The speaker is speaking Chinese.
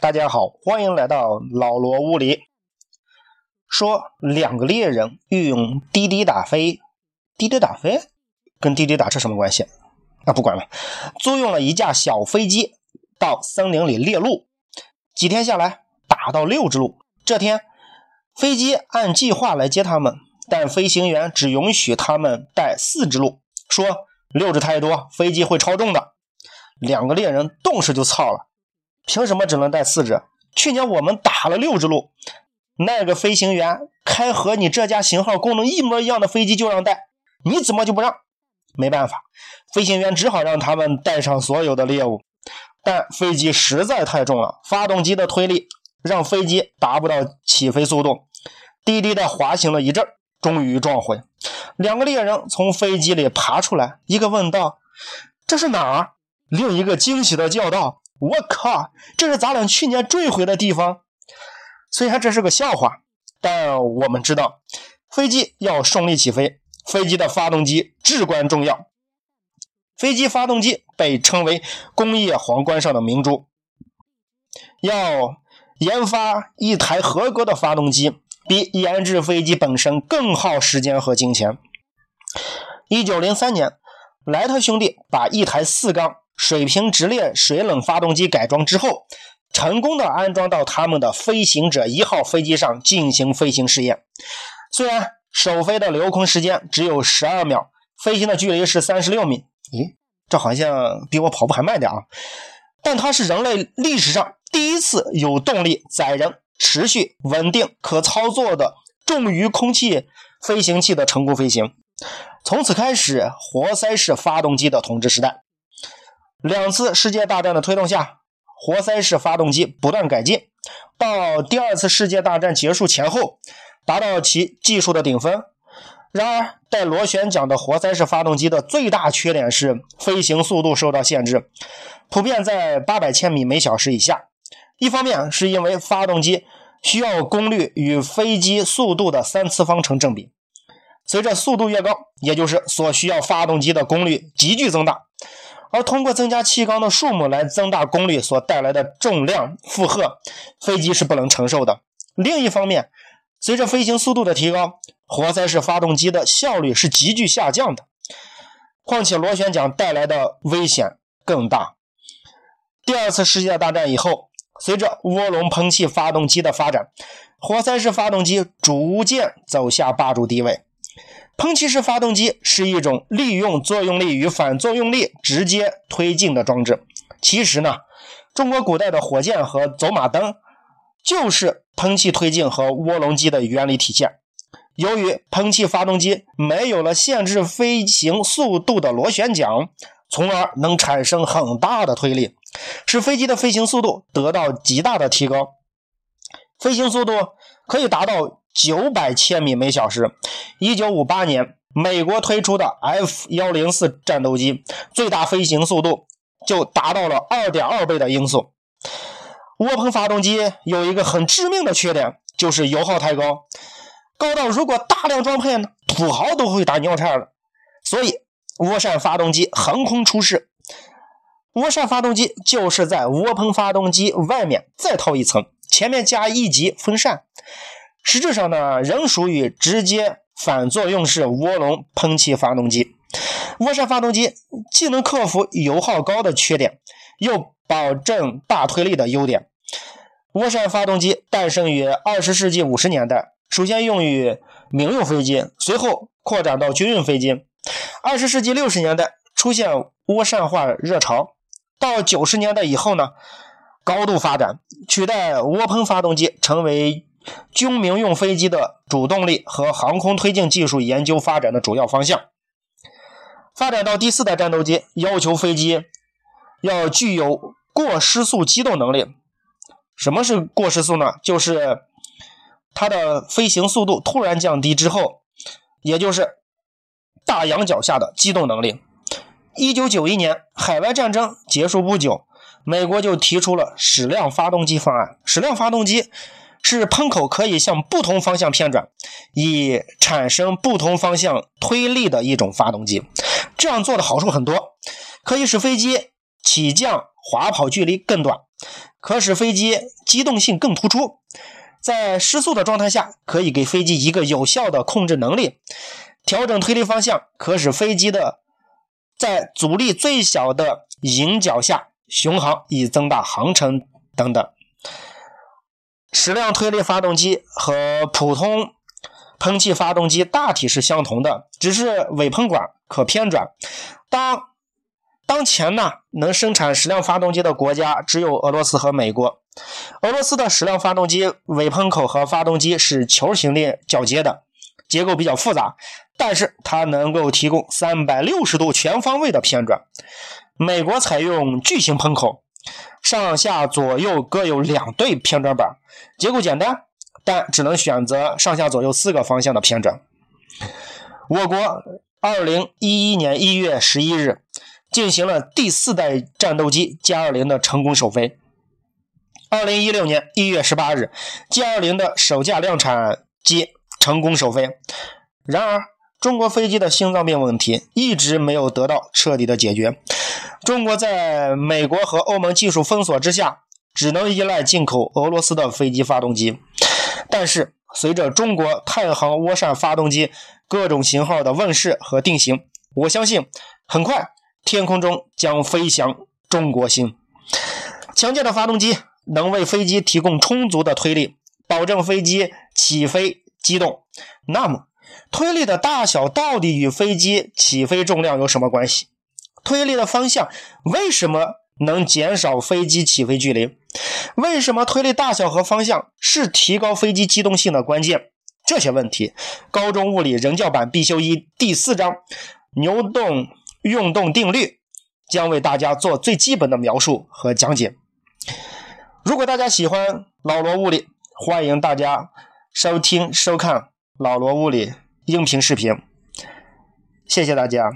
大家好，欢迎来到老罗屋里。说两个猎人运用滴滴打飞，滴滴打飞跟滴滴打车什么关系？那，不管了，租用了一架小飞机到森林里猎鹿，几天下来打到六只鹿。这天，飞机按计划来接他们，但飞行员只允许他们带四只鹿，说六只太多，飞机会超重的。两个猎人顿时就操了，凭什么只能带四只？去年我们打了六只鹿，那个飞行员开和你这架型号功能一模一样的飞机就让带，你怎么就不让？没办法，飞行员只好让他们带上所有的猎物，但飞机实在太重了，发动机的推力让飞机达不到起飞速度，低低的滑行了一阵，终于撞毁。两个猎人从飞机里爬出来，一个问道：“这是哪儿？”另一个惊喜的叫道：“我靠，这是咱俩去年坠毁的地方。”虽然这是个笑话，但我们知道，飞机要顺利起飞，飞机的发动机至关重要。飞机发动机被称为工业皇冠上的明珠。要研发一台合格的发动机，比研制飞机本身更耗时间和金钱。一九零三年，莱特兄弟把一台四缸。水平直列水冷发动机改装之后，成功的安装到他们的飞行者一号飞机上进行飞行试验。虽然首飞的留空时间只有十二秒，飞行的距离是三十六米，咦，这好像比我跑步还慢点啊！但它是人类历史上第一次有动力载人、持续稳定、可操作的重于空气飞行器的成功飞行。从此开始，活塞式发动机的统治时代。两次世界大战的推动下，活塞式发动机不断改进，到第二次世界大战结束前后，达到其技术的顶峰。然而，带螺旋桨的活塞式发动机的最大缺点是飞行速度受到限制，普遍在八百千米每小时以下。一方面是因为发动机需要功率与飞机速度的三次方成正比，随着速度越高，也就是所需要发动机的功率急剧增大。而通过增加气缸的数目来增大功率所带来的重量负荷，飞机是不能承受的。另一方面，随着飞行速度的提高，活塞式发动机的效率是急剧下降的。况且螺旋桨带来的危险更大。第二次世界大战以后，随着涡轮喷气发动机的发展，活塞式发动机逐渐走下霸主地位。喷气式发动机是一种利用作用力与反作用力直接推进的装置。其实呢，中国古代的火箭和走马灯就是喷气推进和涡轮机的原理体现。由于喷气发动机没有了限制飞行速度的螺旋桨，从而能产生很大的推力，使飞机的飞行速度得到极大的提高。飞行速度可以达到。九百千米每小时。一九五八年，美国推出的 F 幺零四战斗机最大飞行速度就达到了二点二倍的音速。涡喷发动机有一个很致命的缺点，就是油耗太高，高到如果大量装配呢，土豪都会打尿叉了。所以，涡扇发动机横空出世。涡扇发动机就是在涡喷发动机外面再套一层，前面加一级风扇。实质上呢，仍属于直接反作用式涡轮喷气发动机。涡扇发动机既能克服油耗高的缺点，又保证大推力的优点。涡扇发动机诞生于二十世纪五十年代，首先用于民用飞机，随后扩展到军用飞机。二十世纪六十年代出现涡扇化热潮，到九十年代以后呢，高度发展，取代涡喷发动机成为。军民用飞机的主动力和航空推进技术研究发展的主要方向。发展到第四代战斗机，要求飞机要具有过失速机动能力。什么是过失速呢？就是它的飞行速度突然降低之后，也就是大仰角下的机动能力。一九九一年，海外战争结束不久，美国就提出了矢量发动机方案。矢量发动机。是喷口可以向不同方向偏转，以产生不同方向推力的一种发动机。这样做的好处很多，可以使飞机起降滑跑距离更短，可使飞机机动性更突出。在失速的状态下，可以给飞机一个有效的控制能力。调整推力方向，可使飞机的在阻力最小的迎角下巡航，以增大航程等等。矢量推力发动机和普通喷气发动机大体是相同的，只是尾喷管可偏转。当当前呢，能生产矢量发动机的国家只有俄罗斯和美国。俄罗斯的矢量发动机尾喷口和发动机是球形链交接的，结构比较复杂，但是它能够提供三百六十度全方位的偏转。美国采用巨型喷口，上下左右各有两对偏转板，结构简单。但只能选择上下左右四个方向的偏转。我国二零一一年一月十一日进行了第四代战斗机歼二零的成功首飞。二零一六年一月十八日，歼二零的首架量产机成功首飞。然而，中国飞机的心脏病问题一直没有得到彻底的解决。中国在美国和欧盟技术封锁之下，只能依赖进口俄罗斯的飞机发动机。但是，随着中国太行涡扇发动机各种型号的问世和定型，我相信很快天空中将飞翔中国星。强健的发动机能为飞机提供充足的推力，保证飞机起飞机动。那么，推力的大小到底与飞机起飞重量有什么关系？推力的方向为什么？能减少飞机起飞距离。为什么推力大小和方向是提高飞机机动性的关键？这些问题，高中物理人教版必修一第四章牛顿运动定律将为大家做最基本的描述和讲解。如果大家喜欢老罗物理，欢迎大家收听收看老罗物理音频视频。谢谢大家。